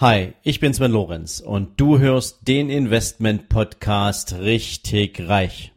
Hi, ich bin Sven Lorenz und du hörst den Investment Podcast richtig reich.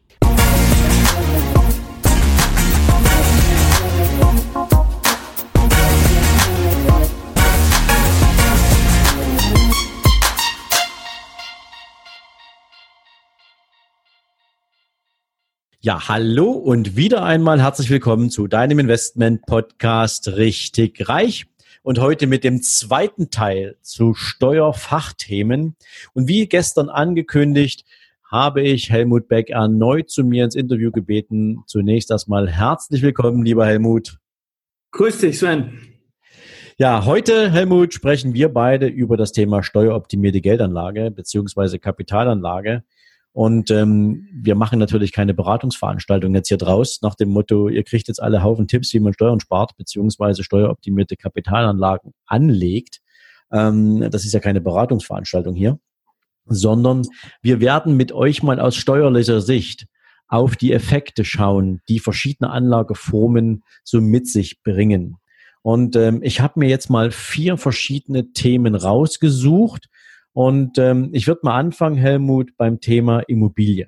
Ja, hallo und wieder einmal herzlich willkommen zu deinem Investment Podcast richtig reich und heute mit dem zweiten Teil zu Steuerfachthemen. Und wie gestern angekündigt, habe ich Helmut Beck erneut zu mir ins Interview gebeten. Zunächst erstmal herzlich willkommen, lieber Helmut. Grüß dich, Sven. Ja, heute, Helmut, sprechen wir beide über das Thema steueroptimierte Geldanlage beziehungsweise Kapitalanlage. Und ähm, wir machen natürlich keine Beratungsveranstaltung jetzt hier draus nach dem Motto, ihr kriegt jetzt alle Haufen Tipps, wie man Steuern spart, beziehungsweise steueroptimierte Kapitalanlagen anlegt. Ähm, das ist ja keine Beratungsveranstaltung hier, sondern wir werden mit euch mal aus steuerlicher Sicht auf die Effekte schauen, die verschiedene Anlageformen so mit sich bringen. Und ähm, ich habe mir jetzt mal vier verschiedene Themen rausgesucht, und ähm, ich würde mal anfangen, Helmut, beim Thema Immobilie.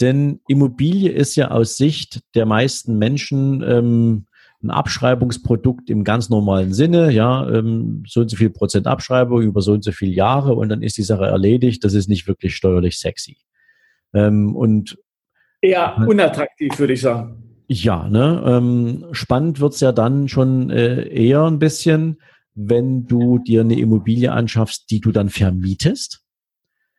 Denn Immobilie ist ja aus Sicht der meisten Menschen ähm, ein Abschreibungsprodukt im ganz normalen Sinne, ja, ähm, so und so viel Prozent Abschreibung über so und so viele Jahre und dann ist die Sache erledigt. Das ist nicht wirklich steuerlich sexy. Ähm, und eher unattraktiv, würde ich sagen. Ja, ne? Ähm, spannend wird's ja dann schon äh, eher ein bisschen, wenn du dir eine Immobilie anschaffst, die du dann vermietest.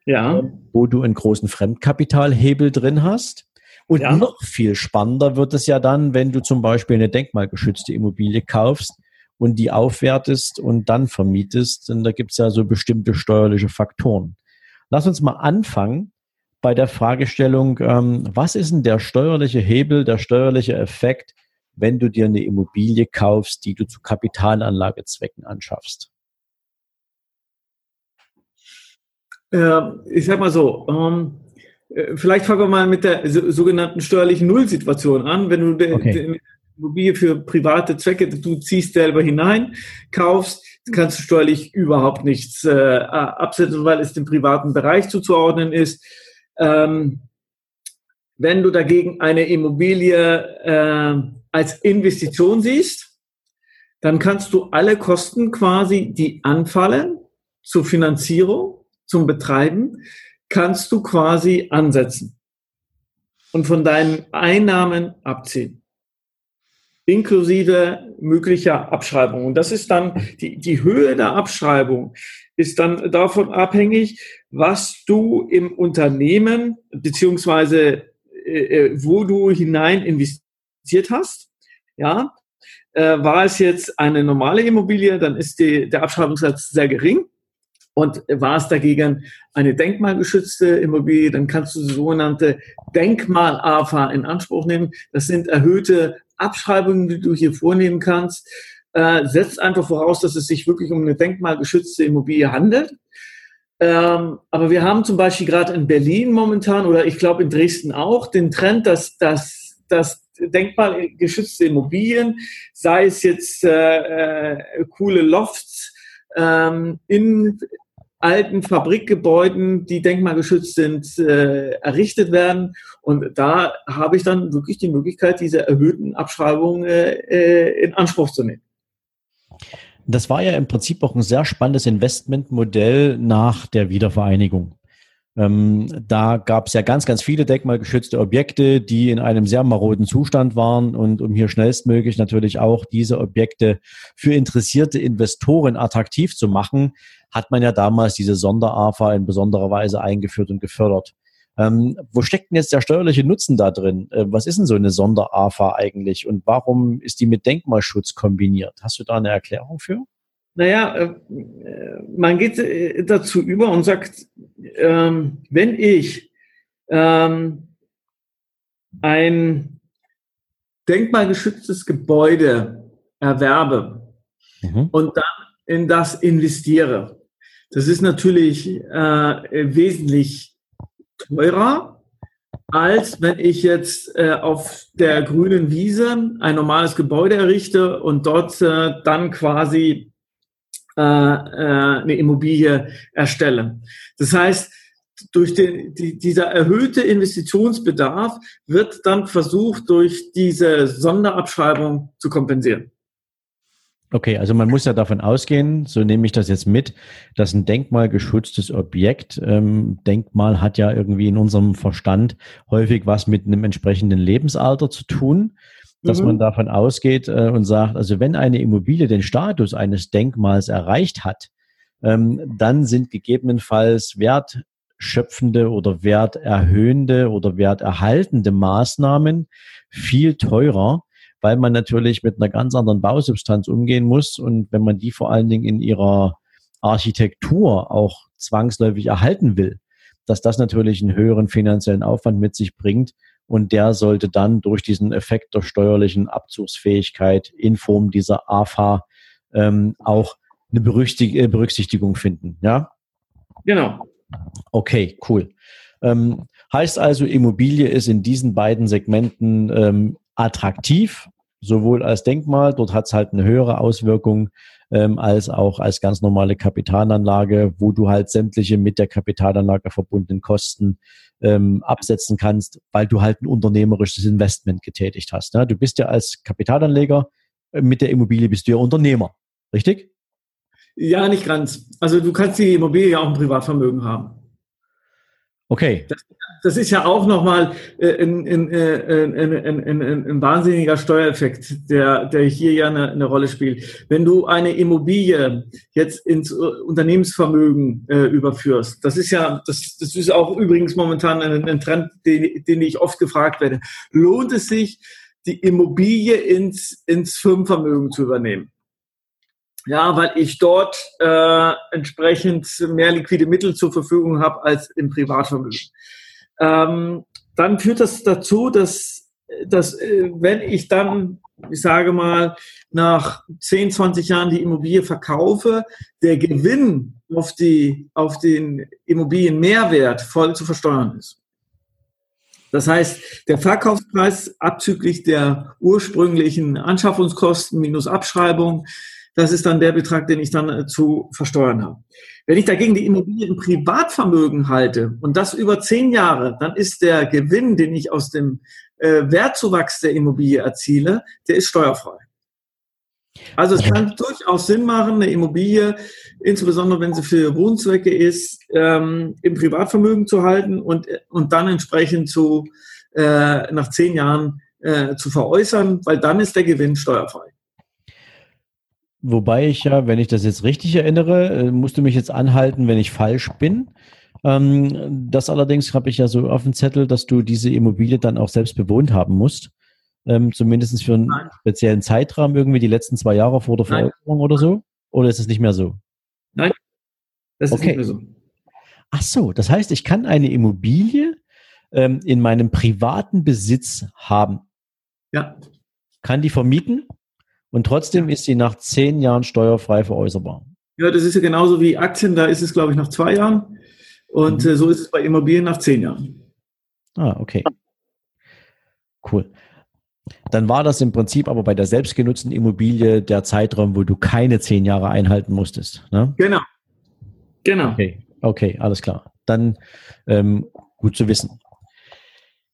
Ja. Wo du einen großen Fremdkapitalhebel drin hast. Und ja. noch viel spannender wird es ja dann, wenn du zum Beispiel eine denkmalgeschützte Immobilie kaufst und die aufwertest und dann vermietest. Denn da gibt es ja so bestimmte steuerliche Faktoren. Lass uns mal anfangen bei der Fragestellung, ähm, was ist denn der steuerliche Hebel, der steuerliche Effekt, wenn du dir eine Immobilie kaufst, die du zu Kapitalanlagezwecken anschaffst? Äh, ich sag mal so, ähm, äh, vielleicht fangen wir mal mit der so, sogenannten steuerlichen Nullsituation an. Wenn du okay. Immobilie für private Zwecke, du ziehst selber hinein, kaufst, kannst du steuerlich überhaupt nichts äh, absetzen, weil es dem privaten Bereich zuzuordnen ist. Ähm, wenn du dagegen eine Immobilie äh, als Investition siehst, dann kannst du alle Kosten quasi, die anfallen zur Finanzierung, zum Betreiben, kannst du quasi ansetzen und von deinen Einnahmen abziehen. Inklusive möglicher Abschreibung. Und das ist dann die, die Höhe der Abschreibung ist dann davon abhängig, was du im Unternehmen beziehungsweise äh, äh wo du hinein investiert hast ja, äh, war es jetzt eine normale Immobilie, dann ist die, der Abschreibungssatz sehr gering. Und war es dagegen eine denkmalgeschützte Immobilie, dann kannst du sogenannte Denkmal-AFA in Anspruch nehmen. Das sind erhöhte Abschreibungen, die du hier vornehmen kannst. Äh, setzt einfach voraus, dass es sich wirklich um eine denkmalgeschützte Immobilie handelt. Ähm, aber wir haben zum Beispiel gerade in Berlin momentan oder ich glaube in Dresden auch den Trend, dass, dass, dass denkmalgeschützte Immobilien, sei es jetzt äh, äh, coole Lofts ähm, in alten Fabrikgebäuden, die denkmalgeschützt sind, äh, errichtet werden. Und da habe ich dann wirklich die Möglichkeit, diese erhöhten Abschreibungen äh, äh in Anspruch zu nehmen. Das war ja im Prinzip auch ein sehr spannendes Investmentmodell nach der Wiedervereinigung. Ähm, da gab es ja ganz, ganz viele denkmalgeschützte Objekte, die in einem sehr maroden Zustand waren. Und um hier schnellstmöglich natürlich auch diese Objekte für interessierte Investoren attraktiv zu machen, hat man ja damals diese Sonder-AFA in besonderer Weise eingeführt und gefördert. Ähm, wo steckt denn jetzt der steuerliche Nutzen da drin? Äh, was ist denn so eine Sonder-AFA eigentlich und warum ist die mit Denkmalschutz kombiniert? Hast du da eine Erklärung für? Naja, äh, man geht äh, dazu über und sagt, ähm, wenn ich ähm, ein denkmalgeschütztes Gebäude erwerbe mhm. und dann in das investiere, das ist natürlich äh, wesentlich teurer, als wenn ich jetzt äh, auf der grünen Wiese ein normales Gebäude errichte und dort äh, dann quasi äh, äh, eine Immobilie erstelle. Das heißt, durch den, die, dieser erhöhte Investitionsbedarf wird dann versucht, durch diese Sonderabschreibung zu kompensieren. Okay, also man muss ja davon ausgehen, so nehme ich das jetzt mit, dass ein denkmalgeschütztes Objekt, ähm, Denkmal hat ja irgendwie in unserem Verstand häufig was mit einem entsprechenden Lebensalter zu tun, dass mhm. man davon ausgeht äh, und sagt, also wenn eine Immobilie den Status eines Denkmals erreicht hat, ähm, dann sind gegebenenfalls wertschöpfende oder werterhöhende oder werterhaltende Maßnahmen viel teurer weil man natürlich mit einer ganz anderen Bausubstanz umgehen muss. Und wenn man die vor allen Dingen in ihrer Architektur auch zwangsläufig erhalten will, dass das natürlich einen höheren finanziellen Aufwand mit sich bringt. Und der sollte dann durch diesen Effekt der steuerlichen Abzugsfähigkeit in Form dieser AFA ähm, auch eine äh, Berücksichtigung finden. Ja? Genau. Okay, cool. Ähm, heißt also, Immobilie ist in diesen beiden Segmenten ähm, attraktiv, sowohl als Denkmal, dort hat es halt eine höhere Auswirkung, ähm, als auch als ganz normale Kapitalanlage, wo du halt sämtliche mit der Kapitalanlage verbundenen Kosten ähm, absetzen kannst, weil du halt ein unternehmerisches Investment getätigt hast. Ne? Du bist ja als Kapitalanleger äh, mit der Immobilie bist du ja Unternehmer, richtig? Ja, nicht ganz. Also du kannst die Immobilie ja auch im Privatvermögen haben. Okay. Das, das ist ja auch nochmal äh, ein, ein, äh, ein, ein, ein, wahnsinniger Steuereffekt, der, der hier ja eine, eine Rolle spielt. Wenn du eine Immobilie jetzt ins Unternehmensvermögen äh, überführst, das ist ja, das, das ist auch übrigens momentan ein, ein Trend, den, den ich oft gefragt werde. Lohnt es sich, die Immobilie ins, ins Firmenvermögen zu übernehmen? Ja, weil ich dort äh, entsprechend mehr liquide Mittel zur Verfügung habe als im Privatvermögen. Ähm, dann führt das dazu, dass, dass äh, wenn ich dann, ich sage mal, nach 10, 20 Jahren die Immobilie verkaufe, der Gewinn auf, die, auf den Immobilienmehrwert voll zu versteuern ist. Das heißt, der Verkaufspreis abzüglich der ursprünglichen Anschaffungskosten minus Abschreibung das ist dann der Betrag, den ich dann äh, zu versteuern habe. Wenn ich dagegen die Immobilie im Privatvermögen halte und das über zehn Jahre, dann ist der Gewinn, den ich aus dem äh, Wertzuwachs der Immobilie erziele, der ist steuerfrei. Also es kann durchaus Sinn machen, eine Immobilie, insbesondere wenn sie für Wohnzwecke ist, ähm, im Privatvermögen zu halten und, und dann entsprechend zu, äh, nach zehn Jahren äh, zu veräußern, weil dann ist der Gewinn steuerfrei. Wobei ich ja, wenn ich das jetzt richtig erinnere, äh, musst du mich jetzt anhalten, wenn ich falsch bin. Ähm, das allerdings habe ich ja so auf dem Zettel, dass du diese Immobilie dann auch selbst bewohnt haben musst. Ähm, zumindest für einen Nein. speziellen Zeitraum, irgendwie die letzten zwei Jahre vor der Veräußerung oder so? Oder ist es nicht mehr so? Nein, das ist okay. nicht mehr so. Ach so, das heißt, ich kann eine Immobilie ähm, in meinem privaten Besitz haben. Ja. Kann die vermieten und trotzdem ist sie nach zehn Jahren steuerfrei veräußerbar. Ja, das ist ja genauso wie Aktien, da ist es, glaube ich, nach zwei Jahren. Und mhm. Äh, so ist es bei Immobilien nach zehn Jahren. Ah, okay. Cool. Dann war das im Prinzip aber bei der selbstgenutzten Immobilie der Zeitraum, wo du keine zehn Jahre einhalten musstest. Ne? Genau. Genau. Okay, okay, alles klar. Dann ähm, gut zu wissen.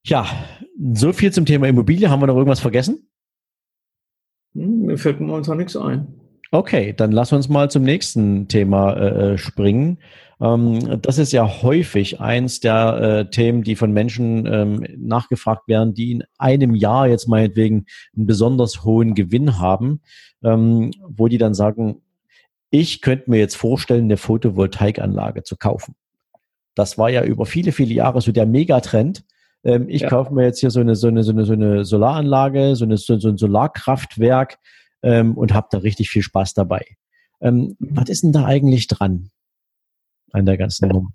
Ja, so viel zum Thema Immobilie. Haben wir noch irgendwas vergessen? Hm, mir fällt momentan nichts ein. Okay, dann lass uns mal zum nächsten Thema äh, äh, springen. Ähm, das ist ja häufig eins der äh, Themen, die von Menschen ähm, nachgefragt werden, die in einem Jahr jetzt meinetwegen einen besonders hohen Gewinn haben, ähm, wo die dann sagen, ich könnte mir jetzt vorstellen, eine Photovoltaikanlage zu kaufen. Das war ja über viele, viele Jahre so der Megatrend. Ähm, ich ja. kaufe mir jetzt hier so eine, so eine, so eine, so eine Solaranlage, so, eine, so, so ein Solarkraftwerk ähm, und habe da richtig viel Spaß dabei. Ähm, was ist denn da eigentlich dran an der ganzen Nummer?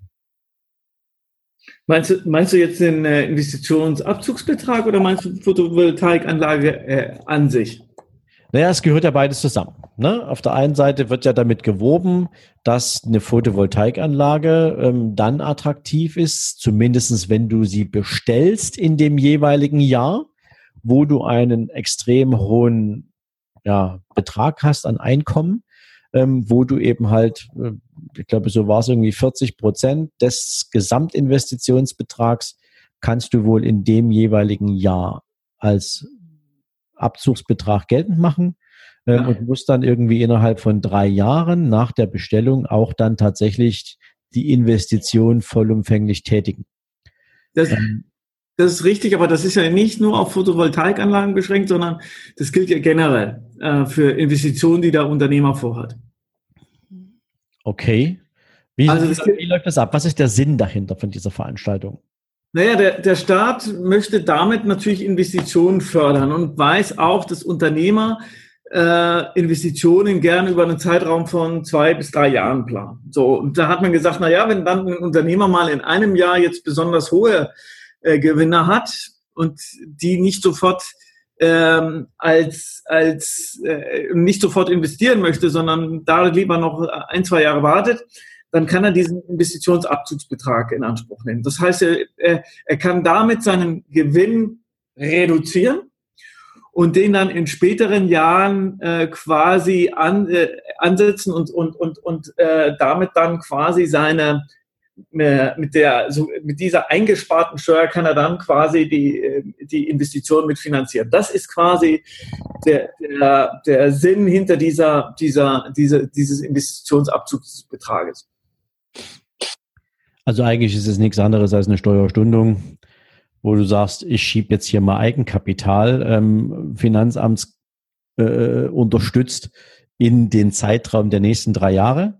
Meinst du, meinst du jetzt den äh, Investitionsabzugsbetrag oder meinst du Photovoltaikanlage äh, an sich? Naja, es gehört ja beides zusammen. Ne? Auf der einen Seite wird ja damit geworben, dass eine Photovoltaikanlage ähm, dann attraktiv ist, zumindestens wenn du sie bestellst in dem jeweiligen Jahr, wo du einen extrem hohen ja, Betrag hast an Einkommen. ähm, wo du eben halt, äh, ich glaube, so war es irgendwie 40 Prozent des Gesamtinvestitionsbetrags kannst du wohl in dem jeweiligen Jahr als Abzugsbetrag geltend machen ähm, ja. und musst dann irgendwie innerhalb von drei Jahren nach der Bestellung auch dann tatsächlich die Investition vollumfänglich tätigen. Das, ähm, das ist richtig, aber das ist ja nicht nur auf Photovoltaikanlagen beschränkt, sondern das gilt ja generell äh, für Investitionen, die der Unternehmer vorhat. Okay. Wie, also wie läuft das ab? Was ist der Sinn dahinter von dieser Veranstaltung? Naja, der, der Staat möchte damit natürlich Investitionen fördern und weiß auch, dass Unternehmer äh, Investitionen gerne über einen Zeitraum von zwei bis drei Jahren planen. So, und da hat man gesagt, na ja, wenn dann ein Unternehmer mal in einem Jahr jetzt besonders hohe äh, Gewinner hat und die nicht sofort ähm, als, als äh, nicht sofort investieren möchte, sondern da lieber noch ein, zwei Jahre wartet, dann kann er diesen Investitionsabzugsbetrag in Anspruch nehmen. Das heißt, er, er kann damit seinen Gewinn reduzieren und den dann in späteren Jahren äh, quasi an, äh, ansetzen und, und, und, und äh, damit dann quasi seine äh, mit der so mit dieser eingesparten Steuer kann er dann quasi die äh, die Investition mitfinanzieren. Das ist quasi der, der, der Sinn hinter dieser dieser diese, dieses Investitionsabzugsbetrages. Also eigentlich ist es nichts anderes als eine Steuerstundung, wo du sagst, ich schiebe jetzt hier mal Eigenkapital, ähm, Finanzamts äh, unterstützt in den Zeitraum der nächsten drei Jahre.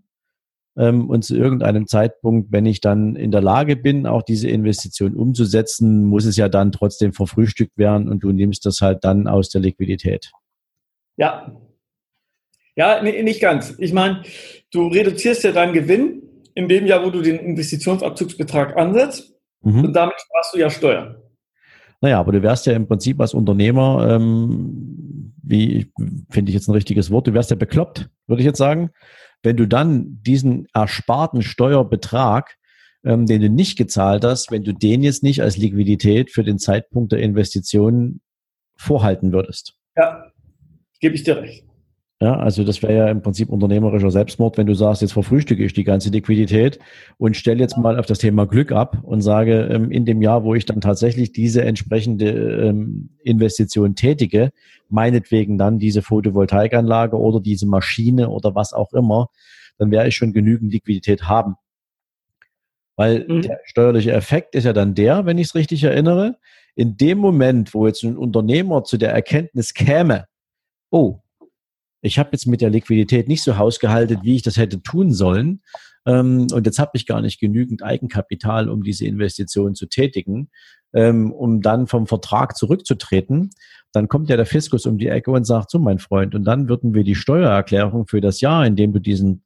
Ähm, und zu irgendeinem Zeitpunkt, wenn ich dann in der Lage bin, auch diese Investition umzusetzen, muss es ja dann trotzdem verfrühstückt werden und du nimmst das halt dann aus der Liquidität. Ja. Ja, nee, nicht ganz. Ich meine, du reduzierst ja deinen Gewinn in dem Jahr, wo du den Investitionsabzugsbetrag ansetzt. Mhm. Und damit sparst du ja Steuern. Naja, aber du wärst ja im Prinzip als Unternehmer, ähm, wie finde ich jetzt ein richtiges Wort, du wärst ja bekloppt, würde ich jetzt sagen, wenn du dann diesen ersparten Steuerbetrag, ähm, den du nicht gezahlt hast, wenn du den jetzt nicht als Liquidität für den Zeitpunkt der Investition vorhalten würdest. Ja, gebe ich dir recht. Ja, also das wäre ja im Prinzip unternehmerischer Selbstmord, wenn du sagst, jetzt verfrühstücke ich die ganze Liquidität und stelle jetzt mal auf das Thema Glück ab und sage, ähm, in dem Jahr, wo ich dann tatsächlich diese entsprechende ähm, Investition tätige, meinetwegen dann diese Photovoltaikanlage oder diese Maschine oder was auch immer, dann werde ich schon genügend Liquidität haben. Weil mhm. der steuerliche Effekt ist ja dann der, wenn ich es richtig erinnere, in dem Moment, wo jetzt ein Unternehmer zu der Erkenntnis käme, oh, ich habe jetzt mit der Liquidität nicht so hausgehalten, wie ich das hätte tun sollen. Ähm, und jetzt habe ich gar nicht genügend Eigenkapital, um diese Investition zu tätigen, ähm, um dann vom Vertrag zurückzutreten. Dann kommt ja der Fiskus um die Ecke und sagt, so mein Freund, und dann würden wir die Steuererklärung für das Jahr, in dem du diesen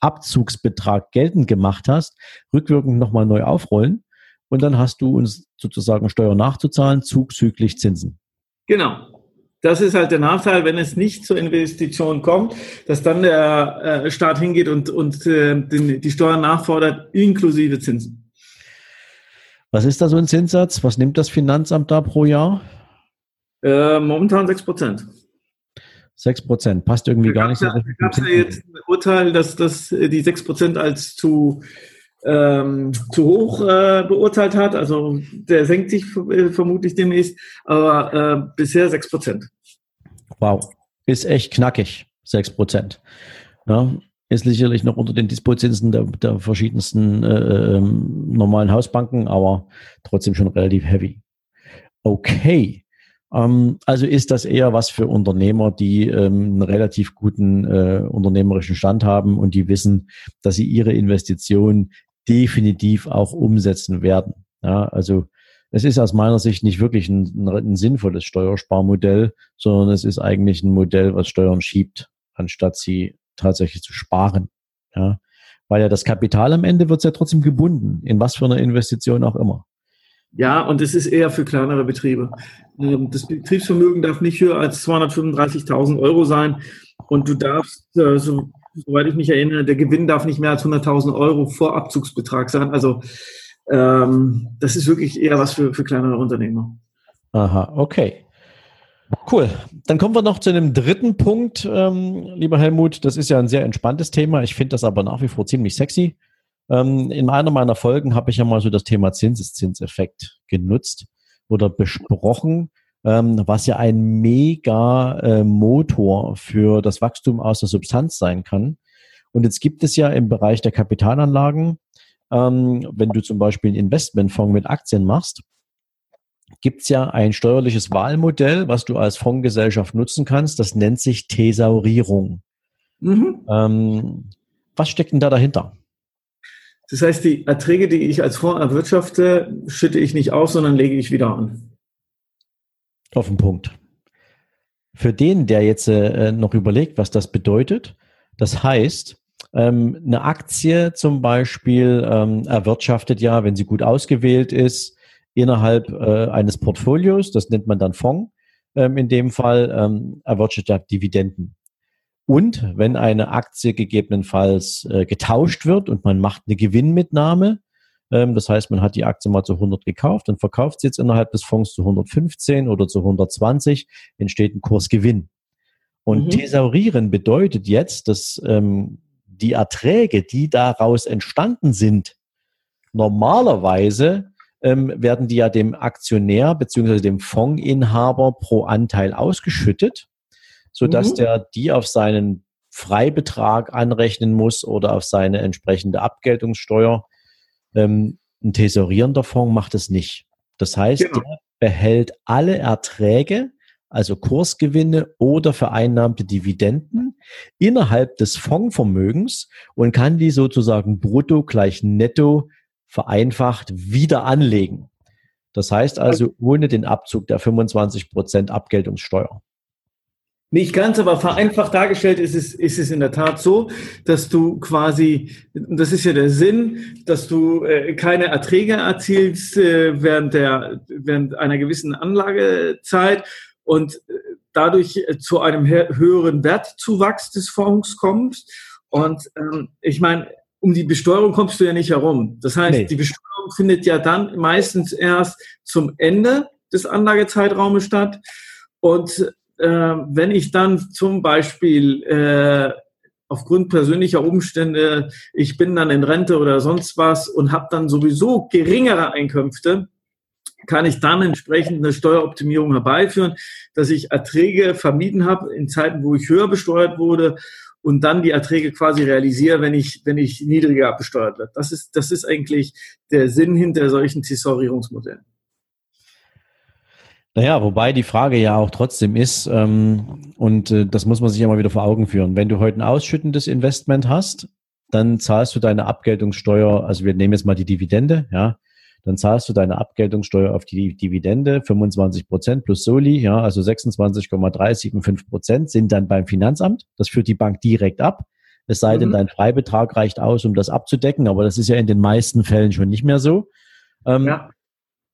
Abzugsbetrag geltend gemacht hast, rückwirkend nochmal neu aufrollen. Und dann hast du uns sozusagen Steuer nachzuzahlen, zuzüglich Zinsen. Genau. Das ist halt der Nachteil, wenn es nicht zur Investition kommt, dass dann der äh, Staat hingeht und, und äh, den, die Steuern nachfordert, inklusive Zinsen. Was ist da so ein Zinssatz? Was nimmt das Finanzamt da pro Jahr? Äh, momentan 6 Prozent. 6 Prozent, passt irgendwie da gar nicht so. Da gab es ja jetzt ein Urteil, dass, dass die 6 Prozent als zu ähm, zu hoch äh, beurteilt hat. Also der senkt sich äh, vermutlich demnächst, aber äh, bisher 6 Prozent. Wow, ist echt knackig, 6 Prozent. Ja, ist sicherlich noch unter den Dispozinsen der, der verschiedensten äh, ähm, normalen Hausbanken, aber trotzdem schon relativ heavy. Okay. Ähm, also ist das eher was für Unternehmer, die ähm, einen relativ guten äh, unternehmerischen Stand haben und die wissen, dass sie ihre Investition definitiv auch umsetzen werden. Ja, also es ist aus meiner Sicht nicht wirklich ein, ein, sinnvolles Steuersparmodell, sondern es ist eigentlich ein Modell, was Steuern schiebt, anstatt sie tatsächlich zu sparen. Ja, weil ja das Kapital am Ende wird ja trotzdem gebunden, in was für einer Investition auch immer. Ja, und es ist eher für kleinere Betriebe. Ähm, das Betriebsvermögen darf nicht höher als 235.000 Euro sein und du darfst, äh, so soweit ich mich erinnere, der Gewinn darf nicht mehr als 100.000 Euro vor Abzugsbetrag sein. Also ähm, das ist wirklich eher was für, für kleinere Unternehmer. Aha, okay. Cool. Dann kommen wir noch zu einem dritten Punkt, ähm, lieber Helmut. Das ist ja ein sehr entspanntes Thema. Ich finde das aber nach wie vor ziemlich sexy. Ähm, in einer meiner Folgen habe ich ja mal so das Thema Zinseszinseffekt genutzt oder besprochen, ähm, was ja ein mega äh, Motor für das Wachstum aus der Substanz sein kann. Und jetzt gibt es ja im Bereich der Kapitalanlagen, ähm, wenn du zum Beispiel einen Investmentfonds mit Aktien machst, gibt es ja ein steuerliches Wahlmodell, was du als Fondsgesellschaft nutzen kannst. Das nennt sich Thesaurierung. Mhm. Ähm, was steckt denn da dahinter? Das heißt, die Erträge, die ich als Fonds erwirtschafte, schütte ich nicht aus, sondern lege ich wieder an. Auf den Punkt. Für den, der jetzt äh, noch überlegt, was das bedeutet, das heißt, ähm, eine Aktie zum Beispiel ähm, erwirtschaftet ja, wenn sie gut ausgewählt ist, innerhalb äh, eines Portfolios, das nennt man dann Fonds, ähm, in dem Fall ähm, erwirtschaftet Dividenden. Und wenn eine Aktie gegebenenfalls äh, getauscht wird und man macht eine Gewinnmitnahme, das heißt, man hat die Aktie mal zu 100 gekauft und verkauft sie jetzt innerhalb des Fonds zu 115 oder zu 120, entsteht ein Kursgewinn. Und mhm. thesaurieren bedeutet jetzt, dass ähm, die Erträge, die daraus entstanden sind, normalerweise ähm, werden die ja dem Aktionär bzw. dem Fondsinhaber pro Anteil ausgeschüttet, sodass mhm. der die auf seinen Freibetrag anrechnen muss oder auf seine entsprechende Abgeltungssteuer. Ähm, ein tesorierender Fonds macht es nicht. Das heißt, genau. der behält alle Erträge, also Kursgewinne oder vereinnahmte Dividenden innerhalb des Fondsvermögens und kann die sozusagen brutto gleich netto vereinfacht wieder anlegen. Das heißt also ohne den Abzug der 25 Prozent Abgeltungssteuer. Nicht ganz, aber vereinfacht dargestellt ist es, ist es in der Tat so, dass du quasi, das ist ja der Sinn, dass du äh, keine Erträge erzielst äh, während, der, während einer gewissen Anlagezeit und äh, dadurch äh, zu einem höheren Wertzuwachs des Fonds kommst. Und ähm, ich meine, um die Besteuerung kommst du ja nicht herum. Das heißt, nee. die Besteuerung findet ja dann meistens erst zum Ende des Anlagezeitraumes statt. Und äh, wenn ich dann zum Beispiel äh, aufgrund persönlicher Umstände, ich bin dann in Rente oder sonst was und habe dann sowieso geringere Einkünfte, kann ich dann entsprechend eine Steueroptimierung herbeiführen, dass ich Erträge vermieden habe in Zeiten, wo ich höher besteuert wurde und dann die Erträge quasi realisiere, wenn ich, wenn ich niedriger besteuert werde. Das ist, das ist eigentlich der Sinn hinter solchen Tesorierungsmodellen. Naja, wobei die Frage ja auch trotzdem ist, ähm, und äh, das muss man sich ja mal wieder vor Augen führen, wenn du heute ein ausschüttendes Investment hast, dann zahlst du deine Abgeltungssteuer, also wir nehmen jetzt mal die Dividende, ja, dann zahlst du deine Abgeltungssteuer auf die Dividende 25 Prozent plus Soli, ja, also 26,375 Prozent sind dann beim Finanzamt. Das führt die Bank direkt ab. Es sei denn, mhm. dein Freibetrag reicht aus, um das abzudecken, aber das ist ja in den meisten Fällen schon nicht mehr so. Ähm, ja.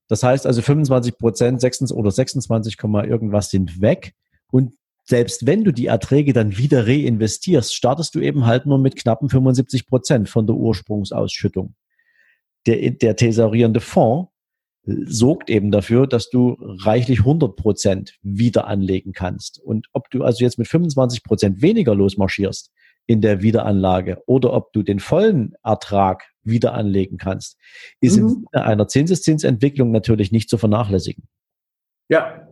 Das heißt also 25 Prozent 26 oder 26, irgendwas sind weg. Und selbst wenn du die Erträge dann wieder reinvestierst, startest du eben halt nur mit knappen 75 Prozent von der Ursprungsausschüttung der, der thesaurierende Fonds sorgt eben dafür, dass du reichlich 100 Prozent wieder anlegen kannst. Und ob du also jetzt mit 25 Prozent weniger losmarschierst in der Wiederanlage oder ob du den vollen Ertrag wieder anlegen kannst, ist mhm. in einer Zinseszinsentwicklung natürlich nicht zu vernachlässigen. Ja.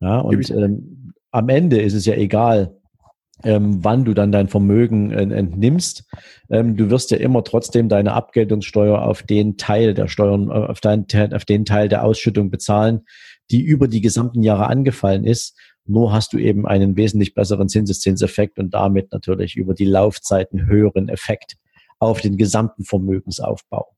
Ja, und ähm, am Ende ist es ja egal, ähm, wann du dann dein Vermögen äh, entnimmst. Ähm, du wirst ja immer trotzdem deine Abgeltungssteuer auf den Teil der Steuern, äh, auf, dein, auf den Teil der Ausschüttung bezahlen, die über die gesamten Jahre angefallen ist. Nur hast du eben einen wesentlich besseren Zinseszinseffekt und damit natürlich über die Laufzeiten höheren Effekt auf den gesamten Vermögensaufbau.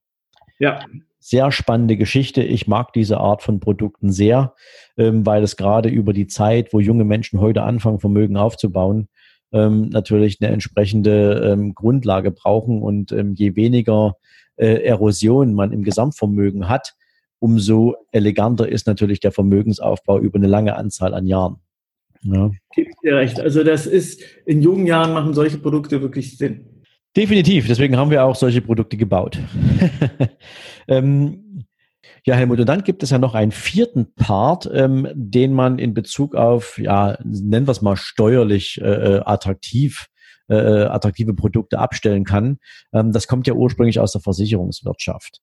Ja. Sehr spannende Geschichte. Ich mag diese Art von Produkten sehr, ähm, weil es gerade über die Zeit, wo junge Menschen heute anfangen, Vermögen aufzubauen, ähm, natürlich eine entsprechende ähm, Grundlage brauchen. Und ähm, je weniger äh, Erosion man im Gesamtvermögen hat, umso eleganter ist natürlich der Vermögensaufbau über eine lange Anzahl an Jahren. Ja. Gebe dir recht. Also das ist, in jungen Jahren machen solche Produkte wirklich Sinn. Definitiv, deswegen haben wir auch solche Produkte gebaut. ähm, Ja, Helmut, und dann gibt es ja noch einen vierten Part, ähm, den man in Bezug auf, ja, nennen wir es mal steuerlich äh, äh attraktiv, äh, äh, attraktive Produkte abstellen kann. Ähm, das kommt ja ursprünglich aus der Versicherungswirtschaft.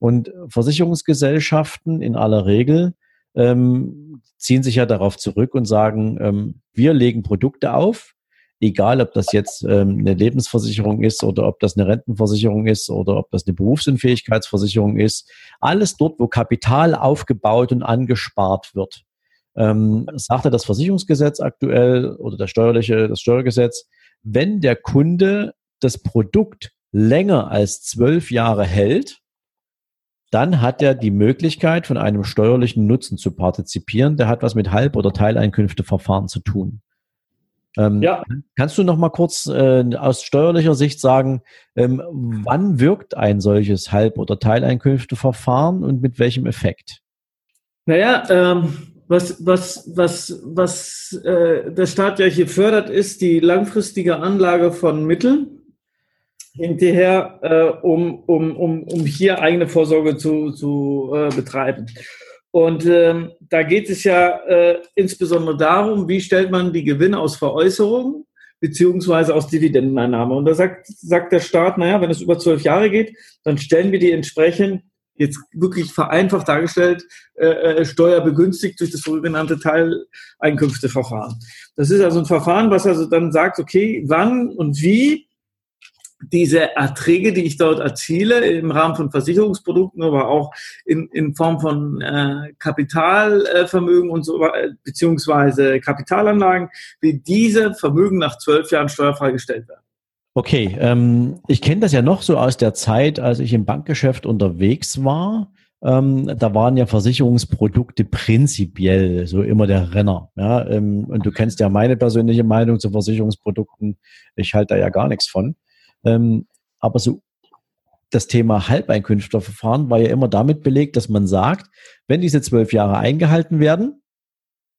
Und Versicherungsgesellschaften in aller Regel ähm, ziehen sich ja darauf zurück und sagen, ähm, wir legen Produkte auf, egal ob das jetzt ähm, eine Lebensversicherung ist oder ob das eine Rentenversicherung ist oder ob das eine Berufsunfähigkeitsversicherung ist. Alles dort, wo Kapital aufgebaut und angespart wird. Ähm, sagte das Versicherungsgesetz aktuell oder das steuerliche, das Steuergesetz, wenn der Kunde das Produkt länger als zwölf Jahre hält, dann hat er die Möglichkeit, von einem steuerlichen Nutzen zu partizipieren. Der hat was mit Halb- oder Teileinkünfteverfahren zu tun. Ähm, ja. Kannst du noch mal kurz äh, aus steuerlicher Sicht sagen, ähm, wann wirkt ein solches Halb- oder Teileinkünfteverfahren und mit welchem Effekt? Naja, ähm, was, was, was, was äh, der Staat ja hier fördert, ist die langfristige Anlage von Mitteln hinterher, äh, um, um, um, um hier eigene Vorsorge zu, zu äh, betreiben. Und ähm, da geht es ja äh, insbesondere darum, wie stellt man die Gewinne aus Veräußerungen beziehungsweise aus Dividendeneinnahme. Und da sagt, sagt der Staat, naja, wenn es über zwölf Jahre geht, dann stellen wir die entsprechend jetzt wirklich vereinfacht dargestellt, äh, äh steuerbegünstigt durch das sogenannte Teileinkünfteverfahren. Das ist also ein Verfahren, was also dann sagt, okay, wann und wie diese Erträge, die ich dort erziele, im Rahmen von Versicherungsprodukten, aber auch in, in Form von äh, Kapitalvermögen und so, beziehungsweise Kapitalanlagen, wie diese Vermögen nach zwölf Jahren steuerfrei gestellt werden. Okay, ähm, ich kenne das ja noch so aus der Zeit, als ich im Bankgeschäft unterwegs war. Ähm, da waren ja Versicherungsprodukte prinzipiell so immer der Renner. Ja? Ähm, und du kennst ja meine persönliche Meinung zu Versicherungsprodukten. Ich halte da ja gar nichts von. Ähm, aber so das Thema Halbeinkünfterverfahren war ja immer damit belegt, dass man sagt, wenn diese zwölf Jahre eingehalten werden,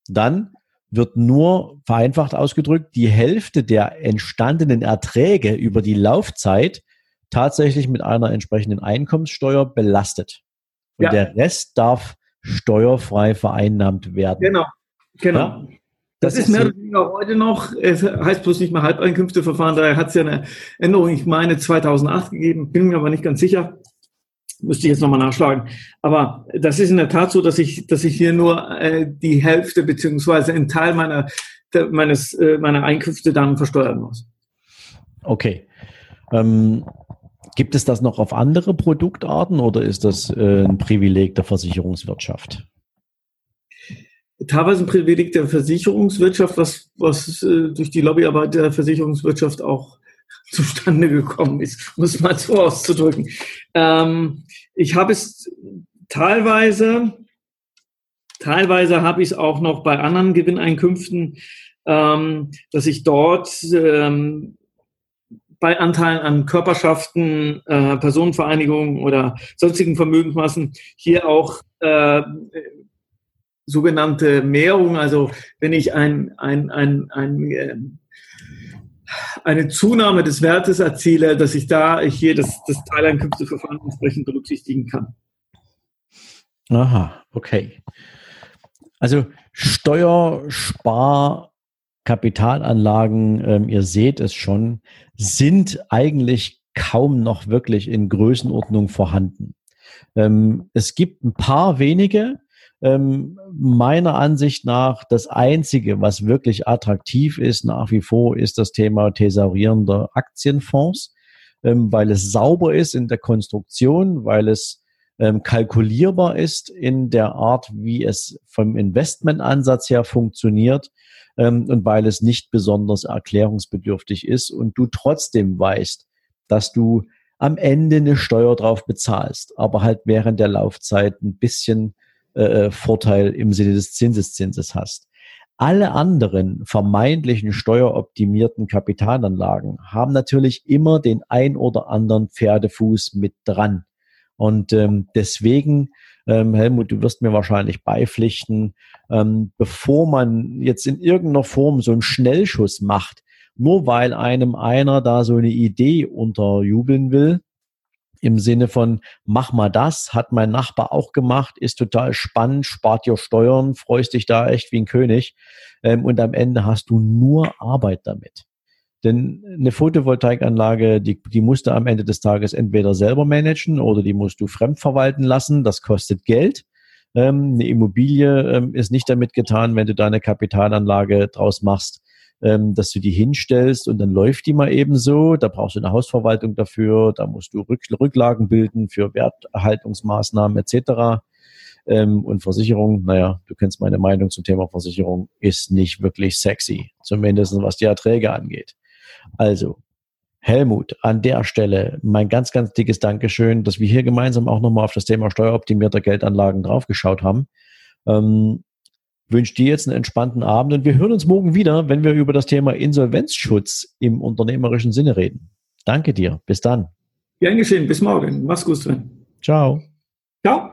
dann wird nur vereinfacht ausgedrückt die Hälfte der entstandenen Erträge über die Laufzeit tatsächlich mit einer entsprechenden Einkommenssteuer belastet. Und ja. der Rest darf steuerfrei vereinnahmt werden. Genau, genau. Ja? Das, das ist mehr oder weniger heute noch, es heißt bloß nicht mehr Halbeinkünfteverfahren, daher hat es ja eine Änderung, ich meine 2008 gegeben, bin mir aber nicht ganz sicher, müsste ich jetzt nochmal nachschlagen. Aber das ist in der Tat so, dass ich, dass ich hier nur äh, die Hälfte beziehungsweise einen Teil meiner, der, meines, äh, meiner Einkünfte dann versteuern muss. Okay. Ähm, gibt es das noch auf andere Produktarten oder ist das äh, ein Privileg der Versicherungswirtschaft? Teilweise ein Privileg der Versicherungswirtschaft, was, was äh, durch die Lobbyarbeit der Versicherungswirtschaft auch zustande gekommen ist, muss man so auszudrücken. Ähm, ich habe es teilweise, teilweise habe ich es auch noch bei anderen Gewinneinkünften, ähm, dass ich dort ähm, bei Anteilen an Körperschaften, äh, Personenvereinigungen oder sonstigen Vermögensmassen hier auch äh, sogenannte Mehrung, also wenn ich ein, ein, ein, ein, äh, eine Zunahme des Wertes erziele, dass ich da hier das, das Teileinkünfteverfahren entsprechend berücksichtigen kann. Aha, okay. Also Steuer, Spar, Kapitalanlagen, ähm, ihr seht es schon, sind eigentlich kaum noch wirklich in Größenordnung vorhanden. Ähm, es gibt ein paar wenige, ähm, meiner Ansicht nach das Einzige, was wirklich attraktiv ist nach wie vor, ist das Thema thesaurierender Aktienfonds, ähm, weil es sauber ist in der Konstruktion, weil es ähm, kalkulierbar ist in der Art, wie es vom Investmentansatz her funktioniert ähm, und weil es nicht besonders erklärungsbedürftig ist und du trotzdem weißt, dass du am Ende eine Steuer drauf bezahlst, aber halt während der Laufzeit ein bisschen äh, Vorteil im Sinne des Zinseszinses hast. Alle anderen vermeintlichen steueroptimierten Kapitalanlagen haben natürlich immer den ein oder anderen Pferdefuß mit dran. Und ähm, deswegen, ähm, Helmut, du wirst mir wahrscheinlich beipflichten, ähm, bevor man jetzt in irgendeiner Form so einen Schnellschuss macht, nur weil einem einer da so eine Idee unterjubeln will, im Sinne von, mach mal das, hat mein Nachbar auch gemacht, ist total spannend, spart dir Steuern, freust dich da echt wie ein König. Ähm, und am Ende hast du nur Arbeit damit. Denn eine Photovoltaikanlage, die, die musst du am Ende des Tages entweder selber managen oder die musst du fremd verwalten lassen. Das kostet Geld. Ähm, eine Immobilie ähm, ist nicht damit getan, wenn du da eine Kapitalanlage draus machst, ähm, dass du die hinstellst und dann läuft die mal eben so. Da brauchst du eine Hausverwaltung dafür, da musst du Rück Rücklagen bilden für Werterhaltungsmaßnahmen etc. Ähm, und Versicherung, naja, du kennst meine Meinung zum Thema Versicherung, ist nicht wirklich sexy, zumindest was die Erträge angeht. Also, Helmut, an der Stelle mein ganz, ganz dickes Dankeschön, dass wir hier gemeinsam auch nochmal auf das Thema steueroptimierter Geldanlagen draufgeschaut haben. Ähm, wünsche dir jetzt einen entspannten Abend und wir hören uns morgen wieder, wenn wir über das Thema Insolvenzschutz im unternehmerischen Sinne reden. Danke dir. Bis dann. Gern geschehen. Bis morgen. Mach's gut, Sven. Ciao. Ciao.